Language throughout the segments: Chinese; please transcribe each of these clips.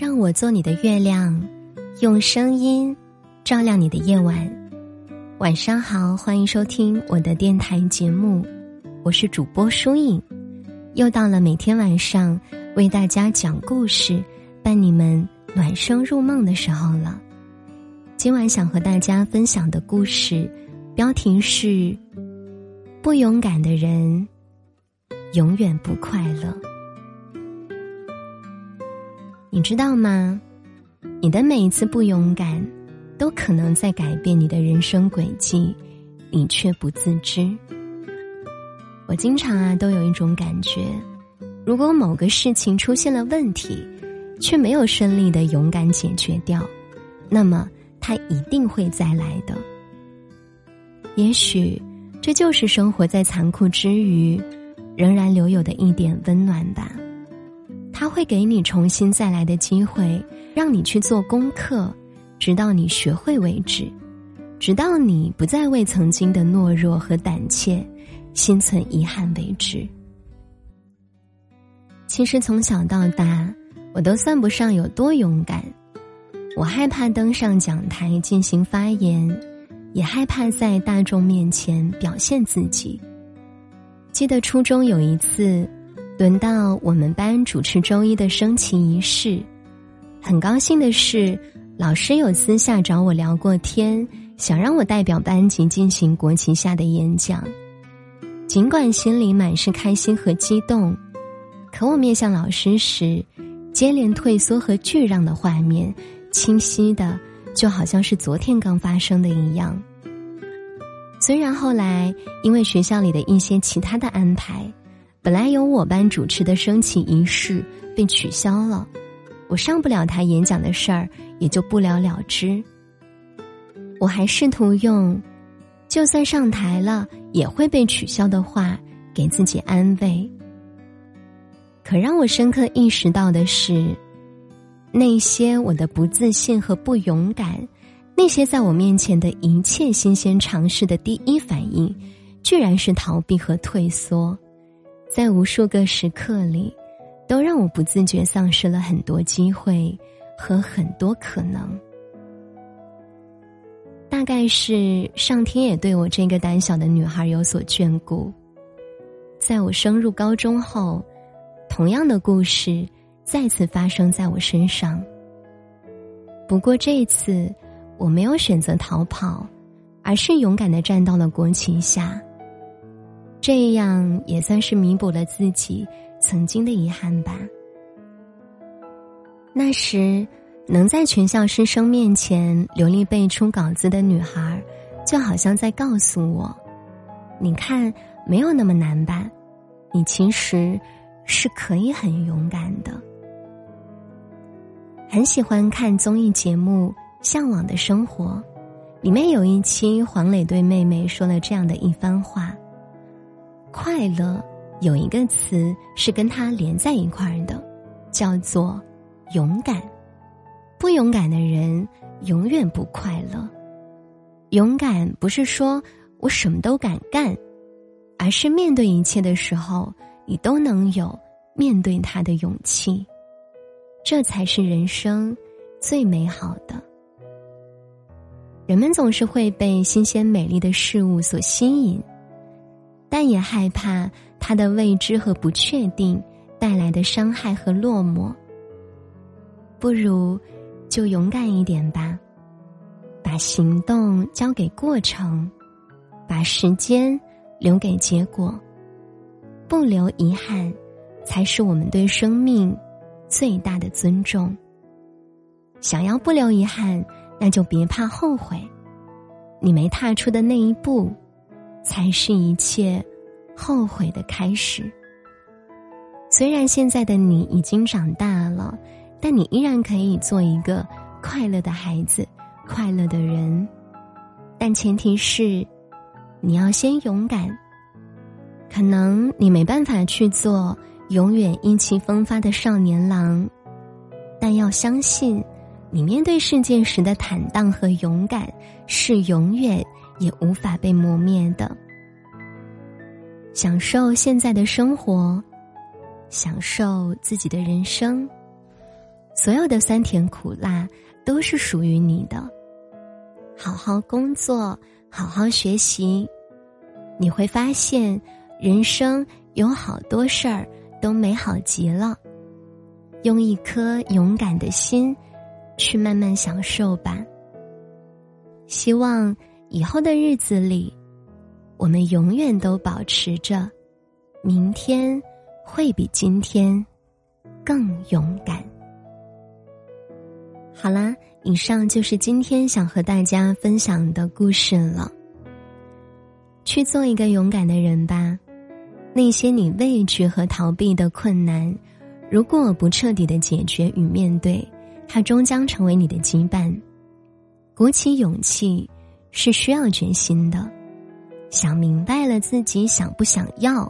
让我做你的月亮，用声音照亮你的夜晚。晚上好，欢迎收听我的电台节目，我是主播舒影。又到了每天晚上为大家讲故事、伴你们暖声入梦的时候了。今晚想和大家分享的故事标题是：不勇敢的人永远不快乐。你知道吗？你的每一次不勇敢，都可能在改变你的人生轨迹，你却不自知。我经常啊，都有一种感觉：如果某个事情出现了问题，却没有顺利的勇敢解决掉，那么它一定会再来的。也许，这就是生活在残酷之余，仍然留有的一点温暖吧。他会给你重新再来的机会，让你去做功课，直到你学会为止，直到你不再为曾经的懦弱和胆怯心存遗憾为止。其实从小到大，我都算不上有多勇敢，我害怕登上讲台进行发言，也害怕在大众面前表现自己。记得初中有一次。轮到我们班主持周一的升旗仪式，很高兴的是，老师有私下找我聊过天，想让我代表班级进行国旗下的演讲。尽管心里满是开心和激动，可我面向老师时，接连退缩和惧让的画面，清晰的就好像是昨天刚发生的一样。虽然后来因为学校里的一些其他的安排。本来由我班主持的升旗仪式被取消了，我上不了台演讲的事儿也就不了了之。我还试图用“就算上台了也会被取消”的话给自己安慰。可让我深刻意识到的是，那些我的不自信和不勇敢，那些在我面前的一切新鲜尝试的第一反应，居然是逃避和退缩。在无数个时刻里，都让我不自觉丧失了很多机会和很多可能。大概是上天也对我这个胆小的女孩有所眷顾。在我升入高中后，同样的故事再次发生在我身上。不过这一次，我没有选择逃跑，而是勇敢的站到了国旗下。这样也算是弥补了自己曾经的遗憾吧。那时，能在全校师生面前流利背出稿子的女孩，就好像在告诉我：“你看，没有那么难吧？你其实是可以很勇敢的。”很喜欢看综艺节目《向往的生活》，里面有一期，黄磊对妹妹说了这样的一番话。快乐有一个词是跟它连在一块儿的，叫做勇敢。不勇敢的人永远不快乐。勇敢不是说我什么都敢干，而是面对一切的时候，你都能有面对它的勇气。这才是人生最美好的。人们总是会被新鲜美丽的事物所吸引。但也害怕他的未知和不确定带来的伤害和落寞。不如就勇敢一点吧，把行动交给过程，把时间留给结果，不留遗憾，才是我们对生命最大的尊重。想要不留遗憾，那就别怕后悔，你没踏出的那一步。才是一切后悔的开始。虽然现在的你已经长大了，但你依然可以做一个快乐的孩子，快乐的人。但前提是，你要先勇敢。可能你没办法去做永远意气风发的少年郎，但要相信，你面对世界时的坦荡和勇敢是永远。也无法被磨灭的。享受现在的生活，享受自己的人生。所有的酸甜苦辣都是属于你的。好好工作，好好学习，你会发现，人生有好多事儿都美好极了。用一颗勇敢的心，去慢慢享受吧。希望以后的日子里，我们永远都保持着，明天会比今天更勇敢。好啦，以上就是今天想和大家分享的故事了。去做一个勇敢的人吧，那些你畏惧和逃避的困难。如果不彻底的解决与面对，它终将成为你的羁绊。鼓起勇气是需要决心的，想明白了自己想不想要，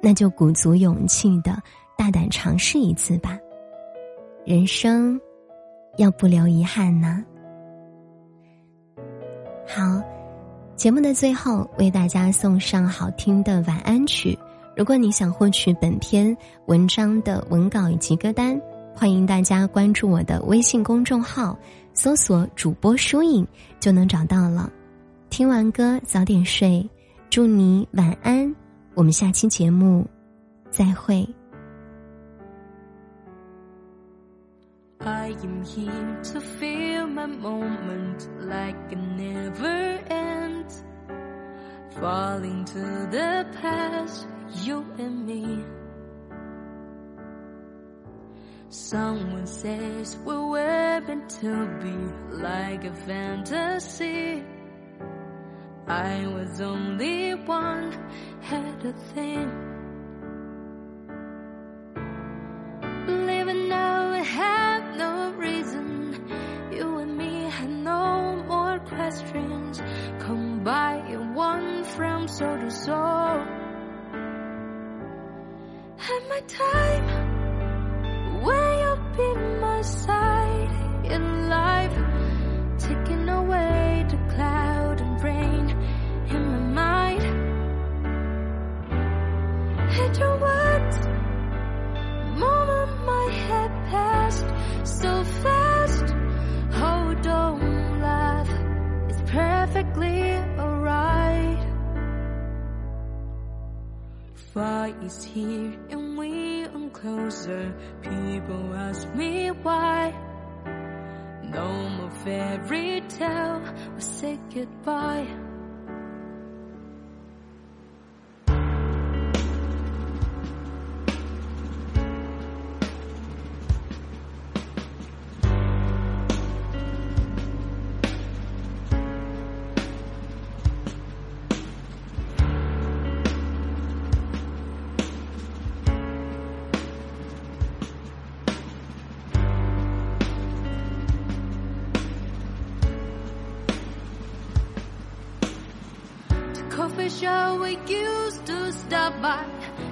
那就鼓足勇气的大胆尝试一次吧。人生要不留遗憾呢。好，节目的最后为大家送上好听的晚安曲。如果你想获取本篇文章的文稿以及歌单，欢迎大家关注我的微信公众号，搜索“主播疏影”就能找到了。听完歌早点睡，祝你晚安。我们下期节目再会。I am here to feel my moment like a never end. Falling to the past, you and me. Someone says we're meant to be like a fantasy. I was only one, had a thing. Living now I have no reason. You and me had no more questions. Come by in one from soul to soul at my time Fire is here and we are closer. People ask me why. No more fairy tale, we say goodbye. Coffee shop we used to stop by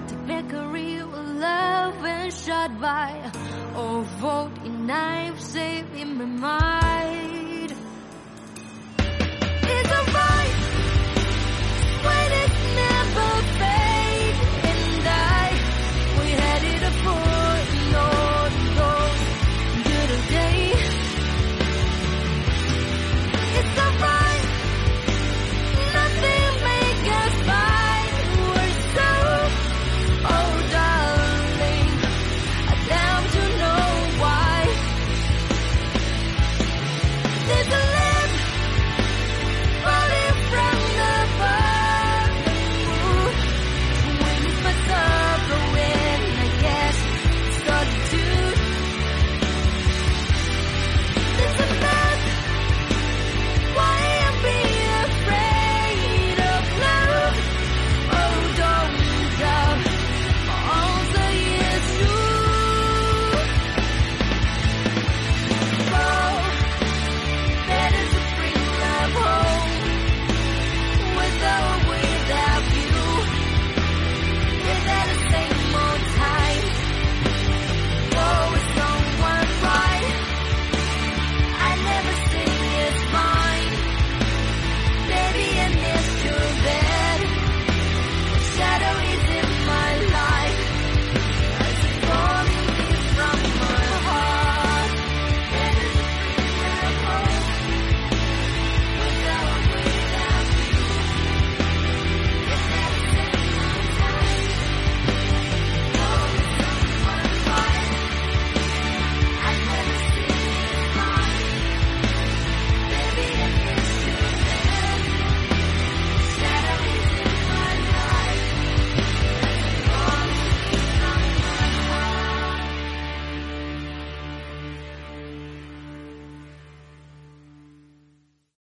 to make a real love and shot by. Oh, 49 safe in my mind.